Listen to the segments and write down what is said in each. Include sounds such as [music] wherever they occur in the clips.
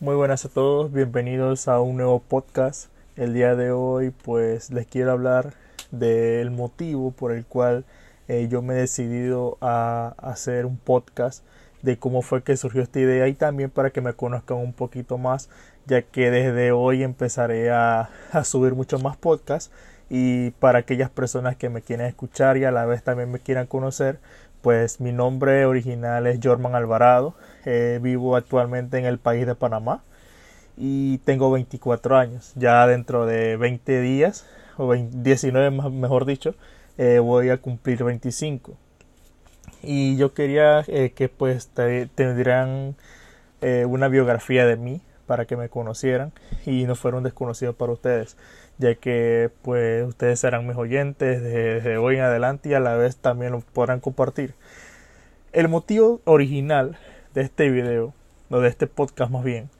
Muy buenas a todos, bienvenidos a un nuevo podcast. El día de hoy pues les quiero hablar del motivo por el cual eh, yo me he decidido a hacer un podcast de cómo fue que surgió esta idea y también para que me conozcan un poquito más ya que desde hoy empezaré a, a subir muchos más podcasts y para aquellas personas que me quieren escuchar y a la vez también me quieran conocer pues mi nombre original es Jorman Alvarado, eh, vivo actualmente en el país de Panamá y tengo 24 años. Ya dentro de 20 días, o 19 mejor dicho, eh, voy a cumplir 25. Y yo quería eh, que pues tendrían una biografía de mí para que me conocieran y no fueron desconocidos para ustedes ya que pues ustedes serán mis oyentes desde, hoy en adelante y a la vez también lo podrán compartir. El motivo original de este video, o de este podcast más bien,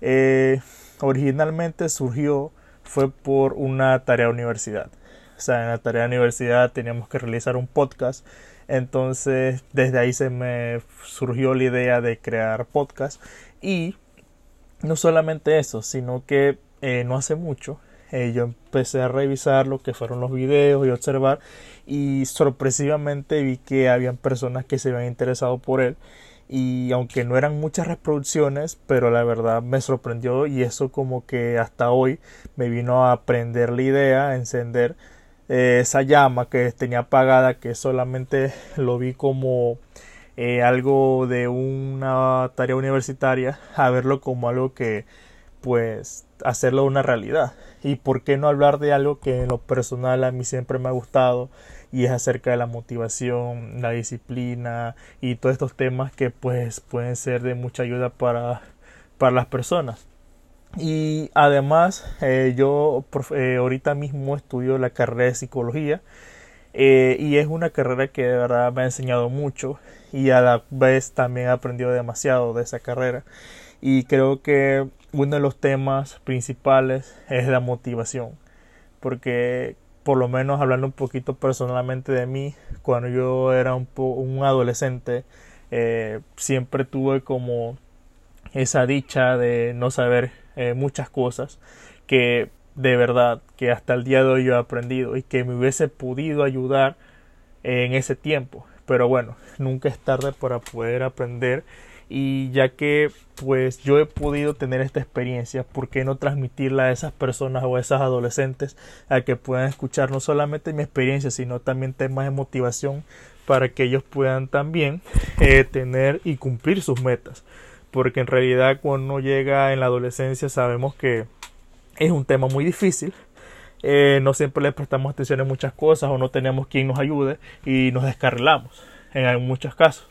eh, originalmente surgió fue por una tarea universidad. O sea, en la tarea universidad teníamos que realizar un podcast. Entonces, desde ahí se me surgió la idea de crear podcast. Y no solamente eso, sino que eh, no hace mucho eh, yo empecé a revisar lo que fueron los videos y observar y sorpresivamente vi que habían personas que se habían interesado por él y aunque no eran muchas reproducciones pero la verdad me sorprendió y eso como que hasta hoy me vino a aprender la idea a encender eh, esa llama que tenía apagada que solamente lo vi como eh, algo de una tarea universitaria [laughs] a verlo como algo que pues hacerlo una realidad. Y por qué no hablar de algo que en lo personal a mí siempre me ha gustado y es acerca de la motivación, la disciplina y todos estos temas que pues pueden ser de mucha ayuda para, para las personas. Y además eh, yo eh, ahorita mismo estudio la carrera de psicología eh, y es una carrera que de verdad me ha enseñado mucho y a la vez también he aprendido demasiado de esa carrera. Y creo que uno de los temas principales es la motivación porque por lo menos hablando un poquito personalmente de mí cuando yo era un, adolescente eh, siempre tuve como esa dicha de no saber eh, muchas cosas que de verdad que hasta el día de hoy he aprendido y que me hubiese podido ayudar en ese tiempo pero bueno nunca es tarde para poder aprender y ya que pues yo he podido tener esta experiencia, ¿por qué no transmitirla a esas personas o a esas adolescentes a que puedan escuchar no solamente mi experiencia, sino también temas de motivación para que ellos puedan también eh, tener y cumplir sus metas? Porque en realidad cuando uno llega en la adolescencia sabemos que es un tema muy difícil, eh, no siempre le prestamos atención a muchas cosas o no tenemos quien nos ayude y nos descarrilamos en muchos casos.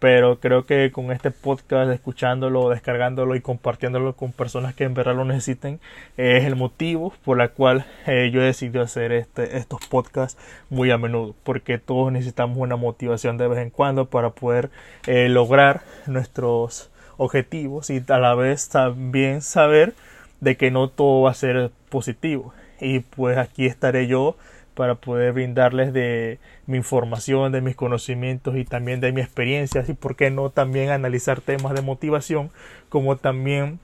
Pero creo que con este podcast, escuchándolo, descargándolo y compartiéndolo con personas que en verdad lo necesiten, es el motivo por el cual eh, yo he decidido hacer este, estos podcasts muy a menudo, porque todos necesitamos una motivación de vez en cuando para poder eh, lograr nuestros objetivos y a la vez también saber de que no todo va a ser positivo. Y pues aquí estaré yo para poder brindarles de mi información, de mis conocimientos y también de mi experiencia y por qué no también analizar temas de motivación como también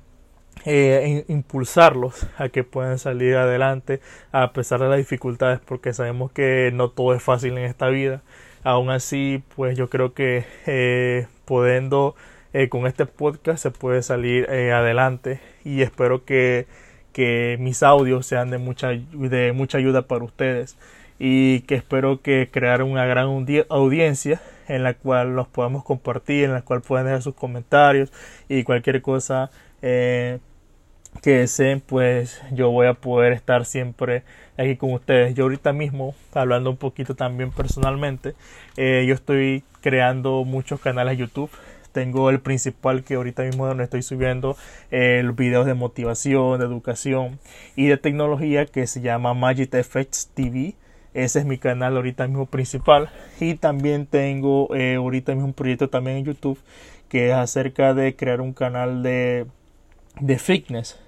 eh, impulsarlos a que puedan salir adelante a pesar de las dificultades porque sabemos que no todo es fácil en esta vida aún así pues yo creo que eh, podendo eh, con este podcast se puede salir eh, adelante. Y espero que que mis audios sean de mucha, de mucha ayuda para ustedes. Y que espero que crear una gran audiencia en la cual los podamos compartir, en la cual puedan dejar sus comentarios y cualquier cosa eh, que deseen, pues yo voy a poder estar siempre aquí con ustedes. Yo ahorita mismo, hablando un poquito también personalmente, yo estoy creando muchos canales YouTube tengo el principal que ahorita mismo donde estoy subiendo eh, los videos de motivación, de educación y de tecnología que se llama Magic Effects TV. Ese es mi canal ahorita mismo principal. Y también tengo eh, ahorita mismo un proyecto también en YouTube que es acerca de crear un canal de, de fitness.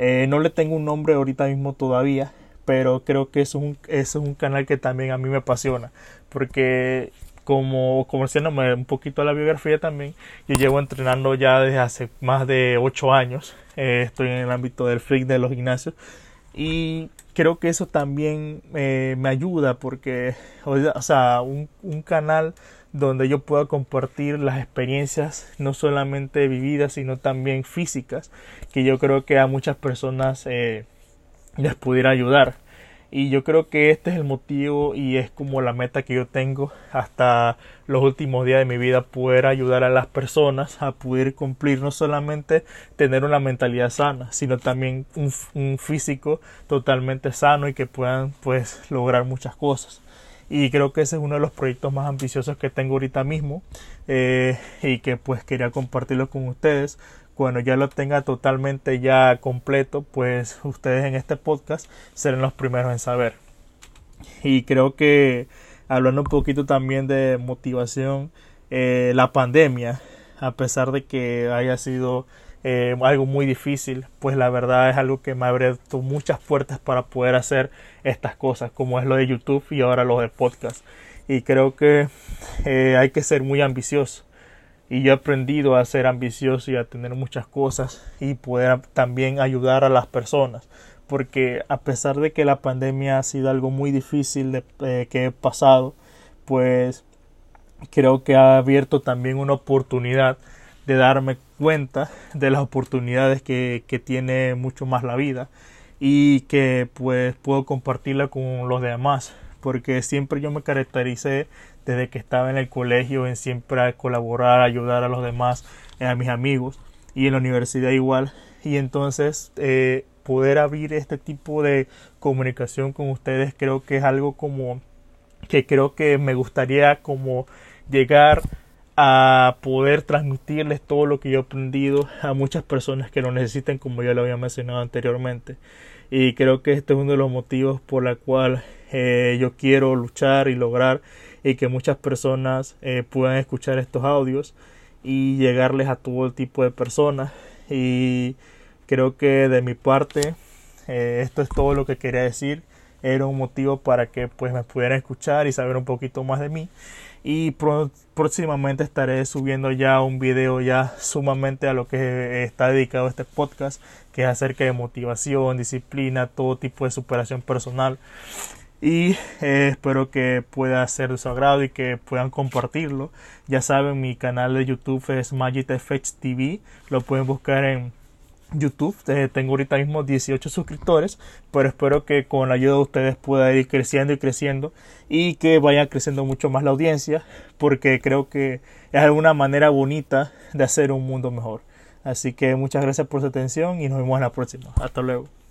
Eh, no le tengo un nombre ahorita mismo todavía, pero creo que es es un canal que también a mí me apasiona. Porque como conociéndome un poquito la biografía también, yo llevo entrenando ya desde hace más de 8 años. Eh, estoy en el ámbito del freak de los gimnasios y creo que eso también eh, me ayuda porque, o sea, un, un, canal donde yo pueda compartir las experiencias no solamente vividas, sino también físicas, que yo creo que a muchas personas eh, les pudiera ayudar. Y yo creo que este es el motivo y es como la meta que yo tengo hasta los últimos días de mi vida, poder ayudar a las personas a poder cumplir no solamente tener una mentalidad sana, sino también un, físico totalmente sano y que puedan pues lograr muchas cosas. Y creo que ese es uno de los proyectos más ambiciosos que tengo ahorita mismo eh, y que pues quería compartirlo con ustedes cuando ya lo tenga totalmente ya completo, pues [laughs] ustedes en este podcast serán los primeros en saber. Y creo que hablando un poquito también de motivación, eh, la pandemia, a pesar de que haya sido eh, algo muy difícil, pues la verdad es algo que me ha abierto muchas puertas para poder hacer estas cosas, como es lo de YouTube y ahora lo del podcast. Y creo que eh, hay que ser muy ambicioso y yo he aprendido a ser ambicioso y a tener muchas cosas y poder también ayudar a las personas. Porque a pesar de que la pandemia ha sido algo muy difícil eh, que he pasado pues creo que ha abierto también una oportunidad de darme cuenta de las oportunidades que, que tiene mucho más la vida y que pues puedo compartirla con los demás. Porque siempre yo me caractericé desde que estaba en el colegio en siempre colaborar, ayudar a los demás, eh, a mis amigos y en la universidad igual. Y entonces eh, poder abrir este tipo de comunicación con ustedes creo que es algo como que creo que me gustaría como llegar a poder transmitirles todo lo que yo he aprendido a muchas personas que lo necesiten como ya lo había mencionado anteriormente y creo que este es uno de los motivos por la cual eh, yo quiero luchar y lograr y que muchas personas eh, puedan escuchar estos audios y llegarles a todo tipo de personas. Y creo que de mi parte eh, esto es todo lo que quería decir. Era un motivo para que pues me pudieran escuchar y saber un poquito más de mí. Y próximamente estaré subiendo ya un video ya sumamente a lo que está dedicado este podcast que es acerca de motivación, disciplina, todo tipo de superación personal y eh, espero que pueda ser de su agrado y que puedan compartirlo. Ya saben, mi canal de YouTube es Magic Effects TV, lo pueden buscar en YouTube. Eh, tengo ahorita mismo 18 suscriptores, pero espero que con la ayuda de ustedes pueda ir creciendo y creciendo y que vaya creciendo mucho más la audiencia, porque creo que es alguna manera bonita de hacer un mundo mejor. Así que muchas gracias por su atención y nos vemos en la próxima. Hasta luego.